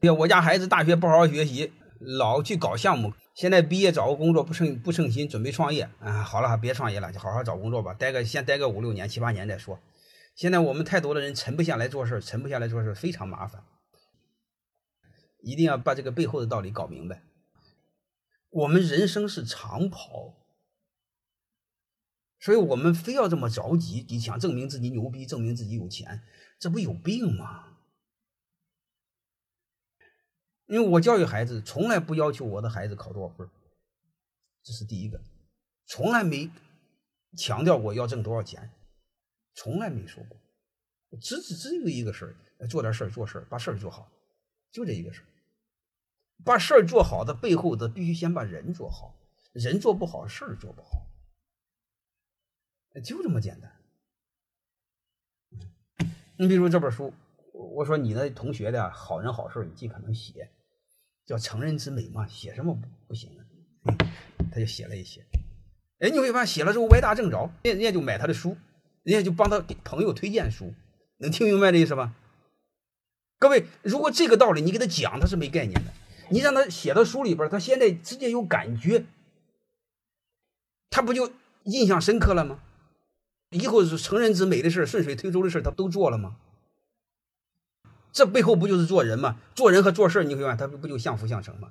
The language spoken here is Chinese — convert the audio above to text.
呀，我家孩子大学不好好学习，老去搞项目，现在毕业找个工作不称不称心，准备创业啊。好了，别创业了，就好好找工作吧，待个先待个五六年、七八年再说。现在我们太多的人沉不下来做事，沉不下来做事非常麻烦。一定要把这个背后的道理搞明白。我们人生是长跑，所以我们非要这么着急，你想证明自己牛逼，证明自己有钱，这不有病吗？因为我教育孩子，从来不要求我的孩子考多少分，这是第一个，从来没强调过要挣多少钱，从来没说过，只只只有一个事儿，做点事儿，做事儿，把事儿做好，就这一个事儿。把事儿做好的背后的，必须先把人做好，人做不好，事儿做不好，就这么简单。你比如这本书，我说你的同学的好人好事，你尽可能写，叫成人之美嘛，写什么不不行啊？他就写了一些，哎，你会发现写了之后歪打正着，人人家就买他的书，人家就帮他给朋友推荐书，能听明白这意思吧？各位，如果这个道理你给他讲，他是没概念的。你让他写到书里边，他现在直接有感觉，他不就印象深刻了吗？以后是成人之美的事顺水推舟的事他都做了吗？这背后不就是做人吗？做人和做事你会发现，他不就相辅相成吗？